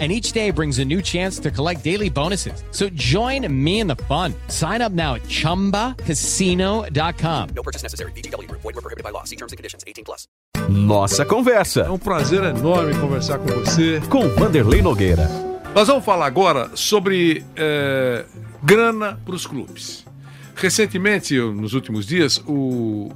and each day brings a new chance to collect daily bonuses. So join me in the fun. Sign up now at ChumbaCasino.com. No purchase necessary. BGW. Void were prohibited by law. See terms and conditions. 18 plus. Nossa Conversa. É um prazer enorme conversar com você. Com Vanderlei Nogueira. Nós vamos falar agora sobre é, grana para os clubes. Recentemente, nos últimos dias, o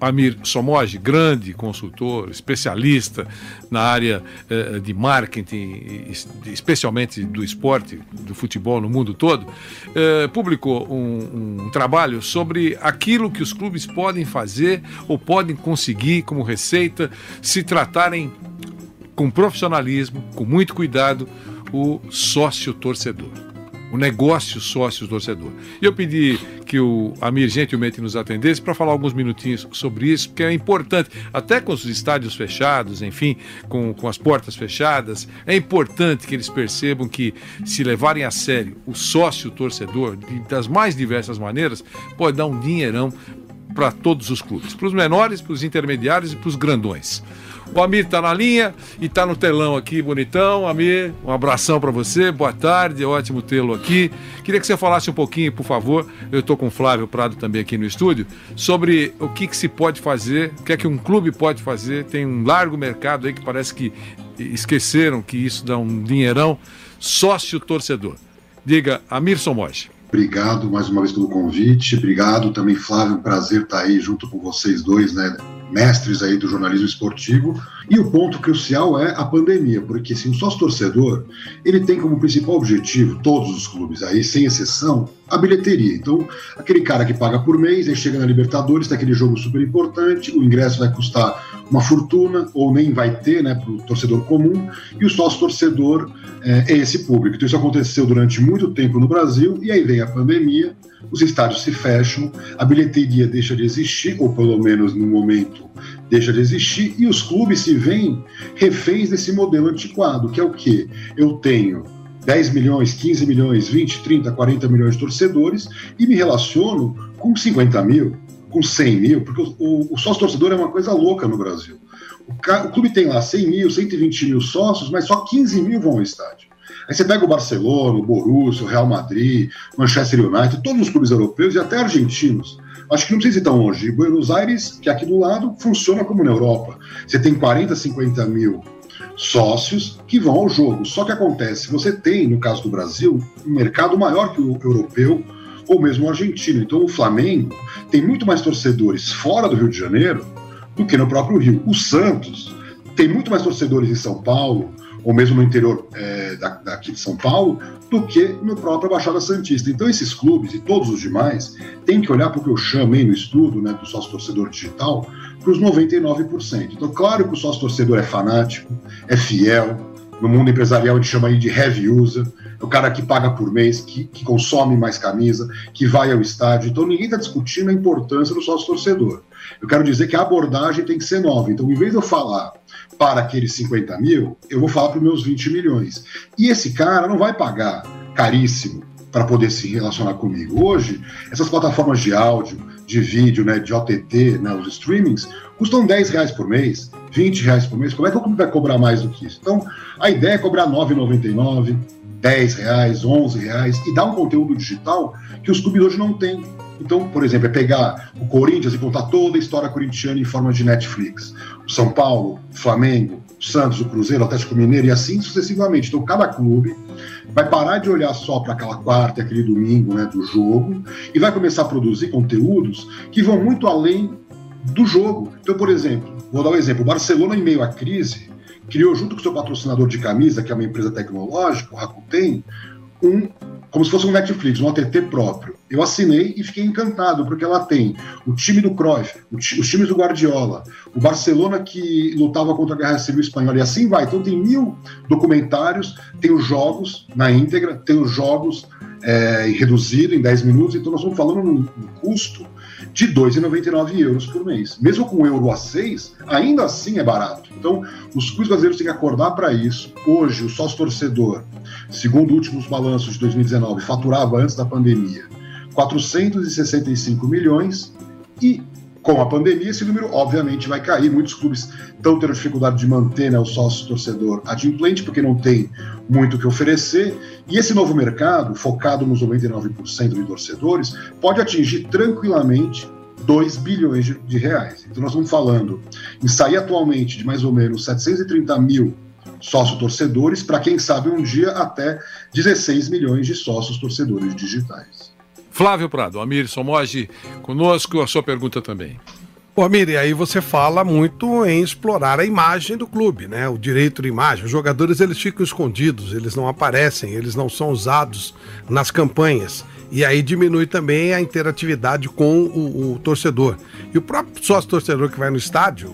Amir Somoji, grande consultor, especialista na área eh, de marketing, especialmente do esporte, do futebol no mundo todo, eh, publicou um, um trabalho sobre aquilo que os clubes podem fazer ou podem conseguir como receita se tratarem com profissionalismo, com muito cuidado, o sócio torcedor o negócio sócio-torcedor. E eu pedi que o Amir gentilmente nos atendesse para falar alguns minutinhos sobre isso, porque é importante, até com os estádios fechados, enfim, com, com as portas fechadas, é importante que eles percebam que, se levarem a sério o sócio-torcedor, das mais diversas maneiras, pode dar um dinheirão para todos os clubes, para os menores, para os intermediários e para os grandões. O Amir está na linha e está no telão aqui, bonitão. Amir, um abração para você, boa tarde, ótimo tê-lo aqui. Queria que você falasse um pouquinho, por favor, eu estou com o Flávio Prado também aqui no estúdio, sobre o que, que se pode fazer, o que é que um clube pode fazer. Tem um largo mercado aí que parece que esqueceram que isso dá um dinheirão. Sócio-torcedor. Diga, Amir Somoge. Obrigado mais uma vez pelo convite. Obrigado também, Flávio. Prazer estar aí junto com vocês dois, né? Mestres aí do jornalismo esportivo. E o ponto crucial é a pandemia, porque assim, o sócio torcedor, ele tem como principal objetivo, todos os clubes aí, sem exceção, a bilheteria. Então, aquele cara que paga por mês, aí chega na Libertadores, tem aquele jogo super importante, o ingresso vai custar uma fortuna, ou nem vai ter, né, para o torcedor comum, e o sócio torcedor é, é esse público. Então, isso aconteceu durante muito tempo no Brasil, e aí vem a pandemia, os estádios se fecham, a bilheteria deixa de existir, ou pelo menos no momento deixa de existir, e os clubes se veem reféns desse modelo antiquado, que é o quê? Eu tenho 10 milhões, 15 milhões, 20, 30, 40 milhões de torcedores e me relaciono com 50 mil, com 100 mil, porque o, o, o sócio-torcedor é uma coisa louca no Brasil. O, o, clube tem lá 100 mil, 120 mil sócios, mas só 15 mil vão ao estádio. Aí você pega o Barcelona, o Borussia, o Real Madrid, Manchester United, todos os clubes europeus e até argentinos. Acho que não precisa ir tão longe. Buenos Aires, que é aqui do lado, funciona como na Europa. Você tem 40, 50 mil sócios que vão ao jogo. Só que acontece, você tem, no caso do Brasil, um mercado maior que o europeu ou mesmo o argentino. Então o Flamengo tem muito mais torcedores fora do Rio de Janeiro do que no próprio Rio. O Santos tem muito mais torcedores em São Paulo, ou mesmo no interior é, daqui de São Paulo, do que no próprio Baixada Santista. Então, esses clubes e todos os demais têm que olhar para o que eu chamei no estudo né, do sócio-torcedor digital, para os 99%. Então, claro que o sócio-torcedor é fanático, é fiel, no mundo empresarial a gente chama de heavy user, é o cara que paga por mês, que, que consome mais camisa, que vai ao estádio. Então ninguém está discutindo a importância do sócio torcedor. Eu quero dizer que a abordagem tem que ser nova. Então, em vez de eu falar para aqueles 50 mil, eu vou falar para os meus 20 milhões. E esse cara não vai pagar caríssimo para poder se relacionar comigo. Hoje, essas plataformas de áudio, de vídeo, né, de OTT, né, os streamings, custam 10 reais por mês, 20 reais por mês. Como é que clube vai cobrar mais do que isso? Então, a ideia é cobrar 9,99, 10 reais, 11 reais e dar um conteúdo digital que os clubes hoje não têm. Então, por exemplo, é pegar o Corinthians e contar toda a história corintiana em forma de Netflix. O São Paulo, o Flamengo, o Santos, o Cruzeiro, o Atlético Mineiro e assim sucessivamente. Então, cada clube vai parar de olhar só para aquela quarta aquele domingo né, do jogo e vai começar a produzir conteúdos que vão muito além do jogo. Então, por exemplo, vou dar um exemplo: o Barcelona, em meio à crise, criou, junto com seu patrocinador de camisa, que é uma empresa tecnológica, o Rakuten, um como se fosse um Netflix, um OTT próprio. Eu assinei e fiquei encantado, porque ela tem o time do Cruyff, os times do Guardiola, o Barcelona que lutava contra a Guerra Civil Espanhola, e assim vai. Então tem mil documentários, tem os jogos na íntegra, tem os jogos é, reduzido em 10 minutos, então nós estamos falando num, num custo de R$ 2,99 euros por mês. Mesmo com euro a 6, ainda assim é barato. Então, os clubes brasileiros têm que acordar para isso. Hoje, o sócio torcedor, segundo últimos balanços de 2019, faturava antes da pandemia 465 milhões e com a pandemia, esse número obviamente vai cair. Muitos clubes estão tendo dificuldade de manter né, o sócio torcedor adimplente, porque não tem muito o que oferecer. E esse novo mercado, focado nos 99% de torcedores, pode atingir tranquilamente 2 bilhões de, de, reais. Então, nós estamos falando em sair atualmente de mais ou menos 730 mil sócios torcedores para, quem sabe, um dia até 16 milhões de sócios torcedores digitais. Flávio Prado, Amir Somoge, conosco, a sua pergunta também. Ô, Amir, e aí você fala muito em explorar a imagem do clube, né? O direito de imagem. Os jogadores eles ficam escondidos, eles não aparecem, eles não são usados nas campanhas. E aí diminui também a interatividade com o, o torcedor. E o próprio sócio torcedor que vai no estádio,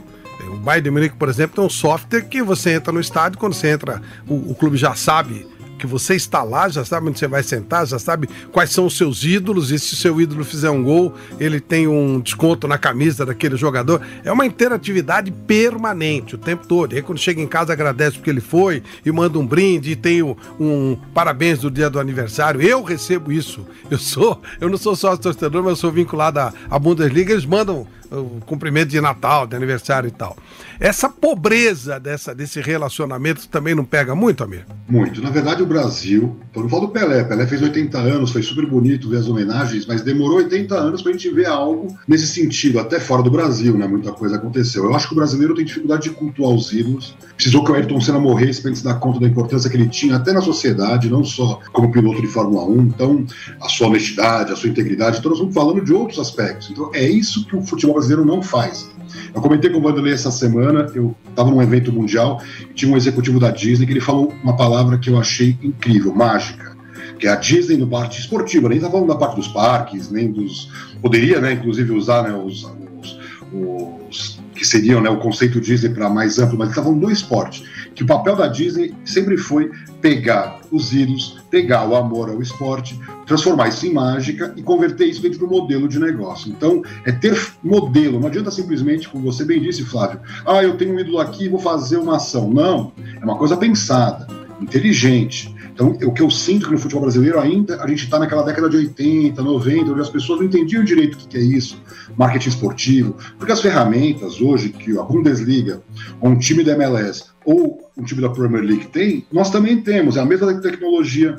o Bayern de Munique, por exemplo, tem um software que você entra no estádio, quando você entra, o, o clube já sabe que você está lá, já sabe onde você vai sentar, já sabe quais são os seus ídolos, e se o seu ídolo fizer um gol, ele tem um desconto na camisa daquele jogador. É uma interatividade permanente o tempo todo. E aí quando chega em casa agradece porque ele foi e manda um brinde e tem um, um parabéns do dia do aniversário. Eu recebo isso. Eu sou, eu não sou só torcedor, mas eu sou vinculado à, à Bundesliga, eles mandam o cumprimento de Natal, de aniversário e tal. Essa pobreza dessa, desse relacionamento também não pega muito, Amir? Muito. Na verdade, o Brasil, eu não falo do Pelé, Pelé fez 80 anos, foi super bonito ver as homenagens, mas demorou 80 anos para a gente ver algo nesse sentido, até fora do Brasil, né? Muita coisa aconteceu. Eu acho que o brasileiro tem dificuldade de cultuar os ídolos. Precisou que o Ayrton Senna morresse para se dar conta da importância que ele tinha até na sociedade, não só como piloto de Fórmula 1. Então, a sua honestidade, a sua integridade. Então, nós estamos falando de outros aspectos. Então, é isso que o futebol brasileiro não faz. Eu comentei com o Vanderlei essa semana, eu estava num evento mundial, tinha um executivo da Disney que ele falou uma palavra que eu achei incrível, mágica, que é a Disney no parte esportiva, nem está falando da parte dos parques, nem dos... Poderia, né, inclusive, usar né, os, os, os que seriam né, o conceito Disney para mais amplo, mas ele está falando do esporte, que o papel da Disney sempre foi pegar os ídolos, pegar o amor ao esporte, transformar isso em mágica e converter isso dentro do modelo de negócio. Então, é ter modelo. Não adianta simplesmente, como você bem disse, Flávio, ah, eu tenho um ídolo aqui vou fazer uma ação. Não, é uma coisa pensada, inteligente. Então, o que eu sinto que no futebol brasileiro ainda a gente está naquela década de 80, 90, onde as pessoas não entendiam direito o que é isso, marketing esportivo, porque as ferramentas hoje que a Bundesliga, ou um time da MLS, ou um time da Premier League tem, nós também temos, é a mesma tecnologia,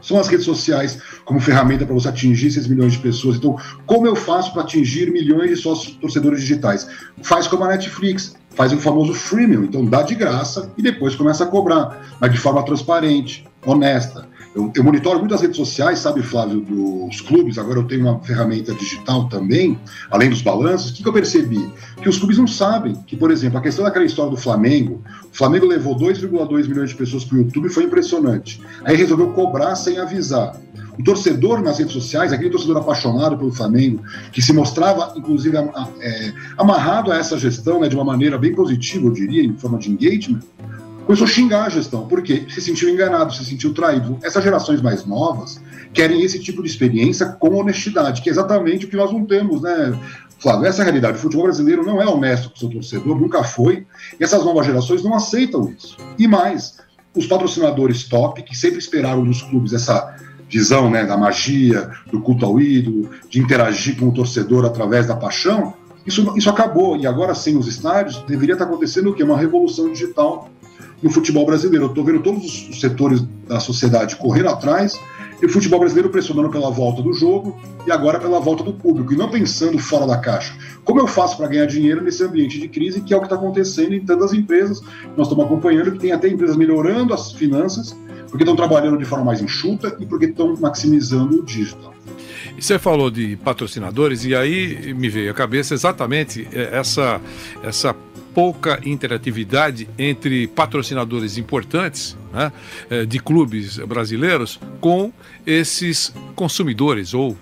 são as redes sociais como ferramenta para você atingir 6 milhões de pessoas. Então, como eu faço para atingir milhões de sócios torcedores digitais? Faz como a Netflix, faz o famoso freemium, então dá de graça e depois começa a cobrar, mas de forma transparente, honesta. Eu, eu monitoro muitas redes sociais, sabe, Flávio, dos clubes. Agora eu tenho uma ferramenta digital também, além dos balanços. O que, que eu percebi? Que os clubes não sabem que, por exemplo, a questão daquela história do Flamengo, o Flamengo levou 2,2 milhões de pessoas para o YouTube, foi impressionante. Aí resolveu cobrar sem avisar. O torcedor nas redes sociais, aquele torcedor apaixonado pelo Flamengo, que se mostrava, inclusive, é, amarrado a essa gestão né, de uma maneira bem positiva, eu diria, em forma de engagement, começou a xingar a gestão, porque se sentiu enganado, se sentiu traído. Essas gerações mais novas querem esse tipo de experiência com honestidade, que é exatamente o que nós não temos, né, Flávio? Essa é a realidade. O futebol brasileiro não é honesto com o seu torcedor, nunca foi, e essas novas gerações não aceitam isso. E mais, os patrocinadores top, que sempre esperaram dos clubes essa visão né, da magia, do culto ao ídolo, de interagir com o torcedor através da paixão, isso, isso acabou. E agora, sem os estádios, deveria estar acontecendo o quê? Uma revolução digital no futebol brasileiro. Eu estou vendo todos os setores da sociedade correndo atrás e o futebol brasileiro pressionando pela volta do jogo e agora pela volta do público, e não pensando fora da caixa. Como eu faço para ganhar dinheiro nesse ambiente de crise, que é o que está acontecendo em tantas empresas? Nós estamos acompanhando que tem até empresas melhorando as finanças, porque estão trabalhando de forma mais enxuta e porque estão maximizando o digital. E você falou de patrocinadores, e aí me veio à cabeça exatamente é, essa, essa pouca interatividade entre patrocinadores importantes né, eh, de clubes brasileiros com esses consumidores ou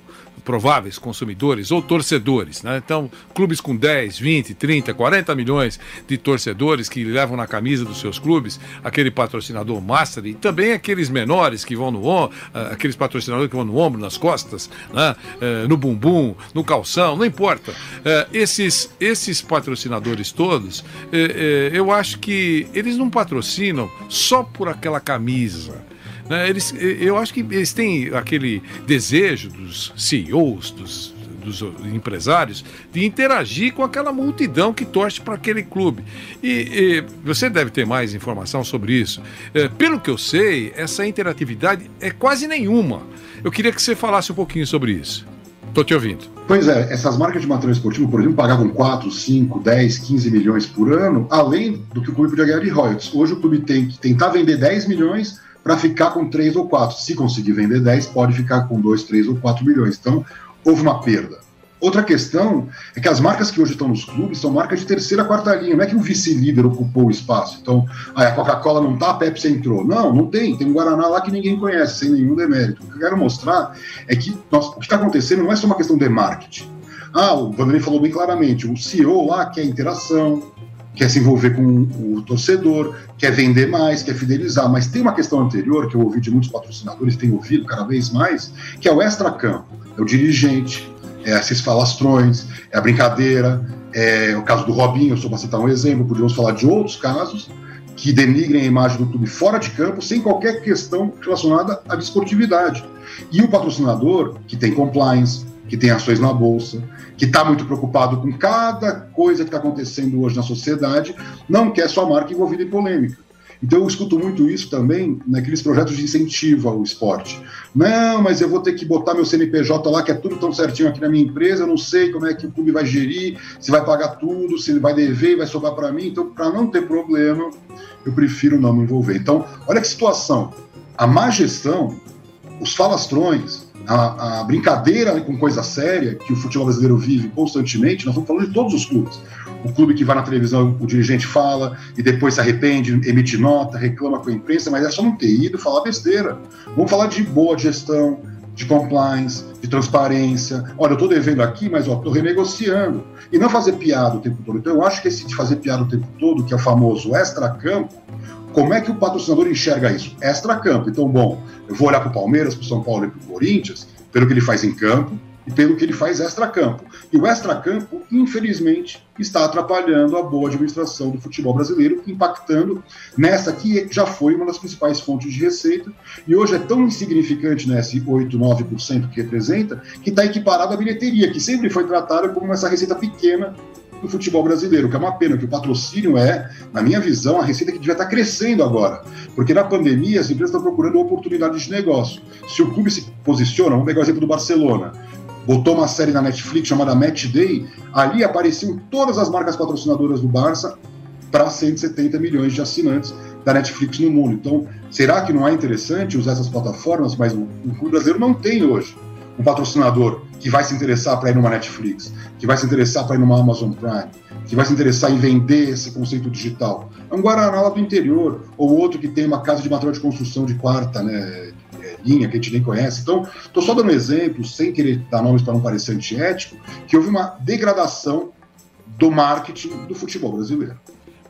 prováveis consumidores ou torcedores. Né? Então, clubes com 10, 20, 30, 40 milhões de torcedores que levam na camisa dos seus clubes aquele patrocinador master e também aqueles menores que vão no ombro, aqueles patrocinadores que vão no ombro, nas costas, né? Eh, no bumbum, no calção, não importa. Eh, esses, esses patrocinadores todos, eh, eu acho que eles não patrocinam só por aquela camisa. Né? Eles, eu acho que eles têm aquele desejo dos CEOs, dos dos empresários de interagir com aquela multidão que torce para aquele clube. E, e, você deve ter mais informação sobre isso. É, pelo que eu sei, essa interatividade é quase nenhuma. Eu queria que você falasse um pouquinho sobre isso. Estou te ouvindo. Pois é, essas marcas de material esportivo, por exemplo, pagavam 4, 5, 10, 15 milhões por ano, além do que o clube podia ganhar de royalties. Hoje o clube tem que tentar vender 10 milhões para ficar com 3 ou 4. Se conseguir vender 10, pode ficar com 2, 3 ou 4 milhões. Então, houve uma perda. Outra questão é que as marcas que hoje estão nos clubes são marcas de terceira, quarta linha. Não é que o vice-líder ocupou o espaço. Então, ah, a Coca-Cola não tá, a Pepsi entrou. Não, não tem. Tem um Guaraná lá que ninguém conhece, sem nenhum demérito. O que eu quero mostrar é que o que está acontecendo não é só uma questão de marketing. Ah, o Vanderlei falou bem claramente, o CEO lá quer interação, quer se envolver com o torcedor, quer vender mais, quer fidelizar, mas tem uma questão anterior que eu ouvi de muitos patrocinadores, tenho ouvido cada vez mais, que é o extra-campo, é o dirigente, é esses falastrões, é a brincadeira, é o caso do Robinho, só para citar um exemplo, podíamos falar de outros casos que denigrem a imagem do clube fora de campo sem qualquer questão relacionada à desportividade. E o patrocinador, que tem compliance, que tem ações na bolsa, que está muito preocupado com cada coisa que está acontecendo hoje na sociedade, não quer sua marca envolvida em polêmica. Então eu escuto muito isso também naqueles projetos de incentivo ao esporte. Não, mas eu vou ter que botar meu CNPJ lá, que é tudo tão certinho aqui na minha empresa, eu não sei como é que o clube vai gerir, se vai pagar tudo, se ele vai dever vai sobrar para mim. Então, para não ter problema, eu prefiro não me envolver. Então, olha que situação. A má gestão, os falastrões, a, a, brincadeira com coisa séria que o futebol brasileiro vive constantemente, nós estamos falando de todos os clubes. O clube que vai na televisão, o dirigente fala e depois se arrepende, emite nota, reclama com a imprensa, mas é só não ter ido falar besteira. Vamos falar de boa gestão, de compliance, de transparência. Olha, eu estou devendo aqui, mas estou renegociando. E não fazer piada o tempo todo. Então, eu acho que esse de fazer piada o tempo todo, que é o famoso extra-campo, como é que o patrocinador enxerga isso? Extra-campo. Então, bom, eu vou olhar para o Palmeiras, para o São Paulo e para o Corinthians, pelo que ele faz em campo e pelo que ele faz extra-campo. E o extra-campo, infelizmente, está atrapalhando a boa administração do futebol brasileiro, impactando nessa que já foi uma das principais fontes de receita, e hoje é tão insignificante nesse 8, 9% que representa, que está equiparado à bilheteria, que sempre foi tratada como essa receita pequena do futebol brasileiro, que é uma pena, que o patrocínio é, na minha visão, a receita que devia estar crescendo agora. Porque na pandemia as empresas estão procurando oportunidades de negócio. Se o clube se posiciona, vamos pegar o exemplo do Barcelona, botou uma série na Netflix chamada Match Day, ali apareciam todas as marcas patrocinadoras do Barça para 170 milhões de assinantes da Netflix no mundo. Então, será que não é interessante usar essas plataformas? Mas o, clube brasileiro não tem hoje um patrocinador que vai se interessar para ir numa Netflix, que vai se interessar para ir numa Amazon Prime, que vai se interessar em vender esse conceito digital. É um Guaraná do interior, ou outro que tem uma casa de material de construção de quarta né, linha, que a gente nem conhece. Então, estou só dando um exemplo, sem querer dar nomes para não parecer antiético, que houve uma degradação do marketing do futebol brasileiro.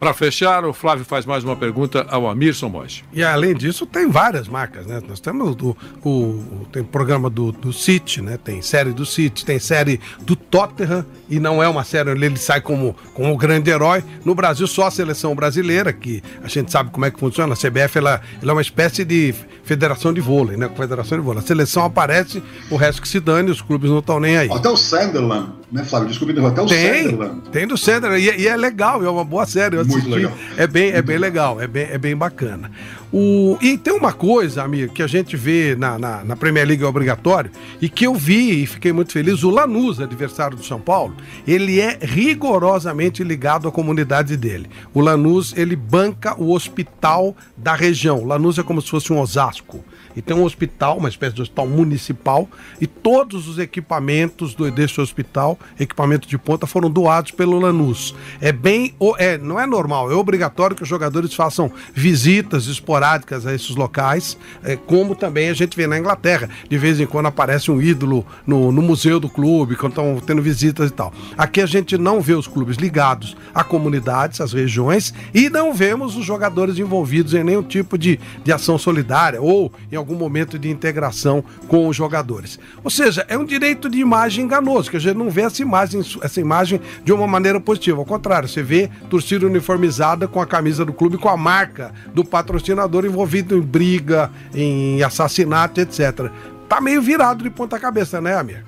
Para fechar, o Flávio faz mais uma pergunta ao Amir Somoge. E além disso, tem várias marcas, né? Nós temos o, o, o tem programa do, do City, né? Tem série do City, tem série do Tottenham, e não é uma série onde ele sai como, como o grande herói. No Brasil, só a seleção brasileira, que a gente sabe como é que funciona. A CBF ela, ela é uma espécie de federação de vôlei, né? Federação de vôlei. A seleção aparece, o resto que se dane, os clubes não estão nem aí. Até o Sunderland, né, Flávio? Desculpe, até o tem, Sunderland. Tem do Sunderland, e, e, é legal, é uma boa série. Muito legal. É bem, é bem legal, é bem, é bem bacana. O, e tem uma coisa, amigo, que a gente vê na, na, na, Premier League obrigatório e que eu vi e fiquei muito feliz. O Lanús, adversário do São Paulo, ele é rigorosamente ligado à comunidade dele. O Lanús, ele banca o hospital da região. O Lanús é como se fosse um Osasco. Vasco e tem um hospital, uma espécie de hospital municipal, e todos os equipamentos do, desse hospital, equipamento de ponta, foram doados pelo Lanús. É bem, é, não é normal, é obrigatório que os jogadores façam visitas esporádicas a esses locais, é, como também a gente vê na Inglaterra. De vez em quando aparece um ídolo no, no museu do clube, quando estão tendo visitas e tal. Aqui a gente não vê os clubes ligados a comunidades, às regiões, e não vemos os jogadores envolvidos em nenhum tipo de, de ação solidária ou em algum momento de integração com os jogadores. Ou seja, é um direito de imagem enganoso, que a gente não vê essa imagem, essa imagem de uma maneira positiva. Ao contrário, você vê torcida uniformizada com a camisa do clube, com a marca do patrocinador envolvido em briga, em assassinato, etc. Tá meio virado de ponta cabeça, né, Amir?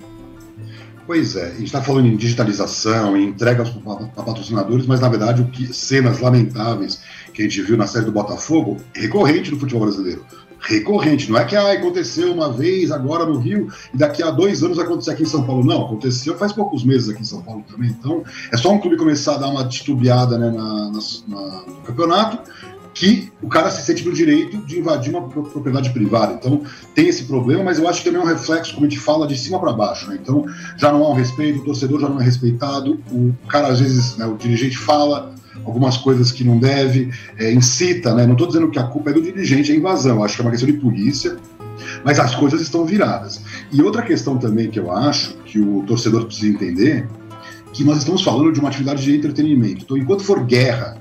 Pois é, a gente está falando em digitalização, em entregas para patrocinadores, mas na verdade o que cenas lamentáveis que a gente viu na série do Botafogo recorrente no futebol brasileiro. Recorrente, não é que ah, aconteceu uma vez agora no Rio e daqui a dois anos vai acontecer aqui em São Paulo. Não, aconteceu faz poucos meses aqui em São Paulo também. Então é só um clube começar a dar uma titubeada né, na, na, no campeonato que o cara se sente no direito de invadir uma propriedade privada. Então, tem esse problema, mas eu acho que também é um reflexo, como a gente fala, de cima para baixo. Né? Então, já não há um respeito, o torcedor já não é respeitado, o cara, às vezes, né, o dirigente fala algumas coisas que não deve, é, incita, né? não estou dizendo que a culpa é do dirigente, é invasão, acho que é uma questão de polícia, mas as coisas estão viradas. E outra questão também que eu acho que o torcedor precisa entender, que nós estamos falando de uma atividade de entretenimento. Então, enquanto for guerra,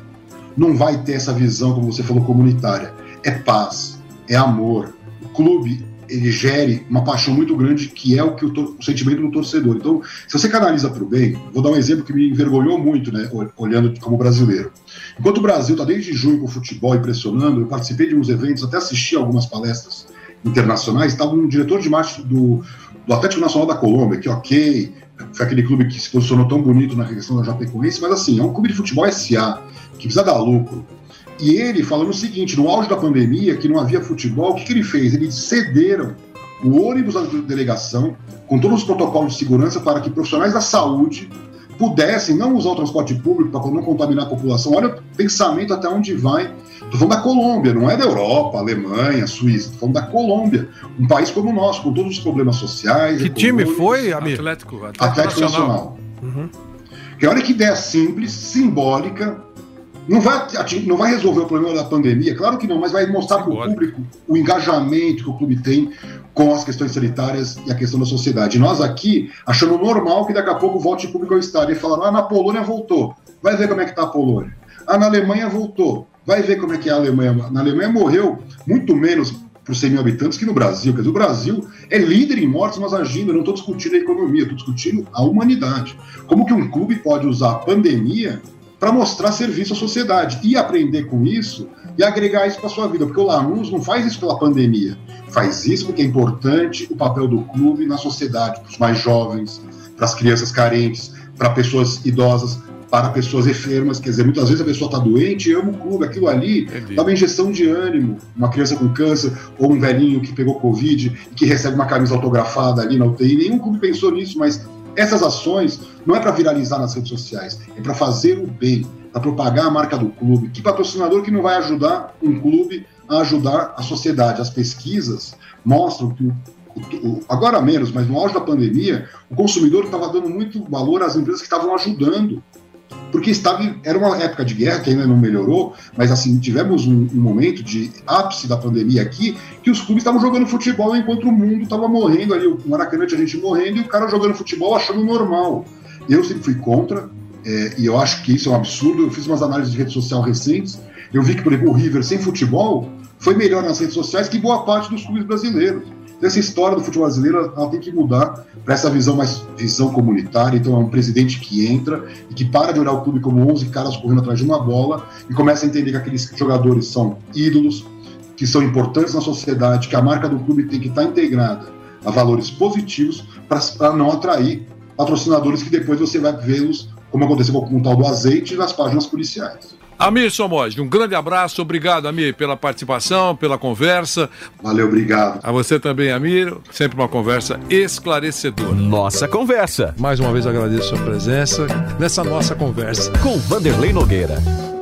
não vai ter essa visão, como você falou, comunitária. É paz, é amor. O clube ele gere uma paixão muito grande que é o que o, o sentimento do torcedor. Então, se você canaliza para o bem, vou dar um exemplo que me envergonhou muito, né, olhando como brasileiro. Enquanto o Brasil está desde junho com o futebol impressionando, eu participei de uns eventos, até assisti algumas palestras internacionais, estava um diretor de marketing do, do Atlético Nacional da Colômbia, que ok, foi aquele clube que se posicionou tão bonito na questão da Japecoense, mas assim, é um clube de futebol SA, que precisa dar lucro. E ele falando o seguinte: no auge da pandemia, que não havia futebol, o que, que ele fez? Eles cederam o ônibus da delegação, com todos os protocolos de segurança, para que profissionais da saúde pudessem não usar o transporte público para não contaminar a população. Olha o pensamento até onde vai. Estou falando da Colômbia, não é da Europa, Alemanha, Suíça. Estou falando da Colômbia, um país como o nosso, com todos os problemas sociais. Que time foi, amigo? Atlético, Atlético, Atlético Nacional. Nacional. Uhum. Que olha que ideia simples, simbólica, não vai, não vai resolver o problema da pandemia, claro que não, mas vai mostrar para o público o engajamento que o clube tem com as questões sanitárias e a questão da sociedade. nós aqui achando normal que daqui a pouco volte público ao estádio e falaram: ah, na Polônia voltou, vai ver como é que está a Polônia. Ah, na Alemanha voltou, vai ver como é que é a Alemanha. Na Alemanha morreu muito menos por 100 mil habitantes que no Brasil. Quer dizer, o Brasil é líder em mortes, mas agindo. Eu não estou discutindo a economia, estou discutindo a humanidade. Como que um clube pode usar a pandemia para mostrar serviço à sociedade e aprender com isso e agregar isso para sua vida, porque o Lanús não faz isso pela pandemia, faz isso porque é importante o papel do clube na sociedade, para os mais jovens, para as crianças carentes, para pessoas idosas, para pessoas enfermas, quer dizer, muitas vezes a pessoa está doente e ama o clube, aquilo ali dá uma injeção de ânimo, uma criança com câncer ou um velhinho que pegou Covid e que recebe uma camisa autografada ali na UTI, nenhum clube pensou nisso, mas essas ações não é para viralizar nas redes sociais, é para fazer o bem, para propagar a marca do clube. Que patrocinador que não vai ajudar um clube a ajudar a sociedade? As pesquisas mostram que agora menos, mas no auge da pandemia, o consumidor estava dando muito valor às empresas que estavam ajudando porque estava era uma época de guerra que ainda não melhorou, mas assim tivemos um, um momento de ápice da pandemia aqui que os clubes estavam jogando futebol enquanto o mundo estava morrendo ali, o Maracanã tinha gente morrendo e o cara jogando futebol achando normal. Eu sempre fui contra é, e eu acho que isso é um absurdo. Eu fiz umas análises de rede social recentes, eu vi que por exemplo o River sem futebol foi melhor nas redes sociais que boa parte dos clubes brasileiros. Então, essa história do futebol brasileiro ela tem que mudar para essa visão mais visão comunitária. Então, é um presidente que entra e que para de olhar o clube como 11 caras correndo atrás de uma bola e começa a entender que aqueles jogadores são ídolos, que são importantes na sociedade, que a marca do clube tem que estar integrada a valores positivos para não atrair patrocinadores que depois você vai vê-los, como aconteceu com o tal do azeite, nas páginas policiais. Amir Somoz, um grande abraço, obrigado, Amir, pela participação, pela conversa. Valeu, obrigado. A você também, Amir, sempre uma conversa esclarecedora. Nossa conversa. Mais uma vez agradeço a sua presença nessa nossa conversa. Com Vanderlei Nogueira.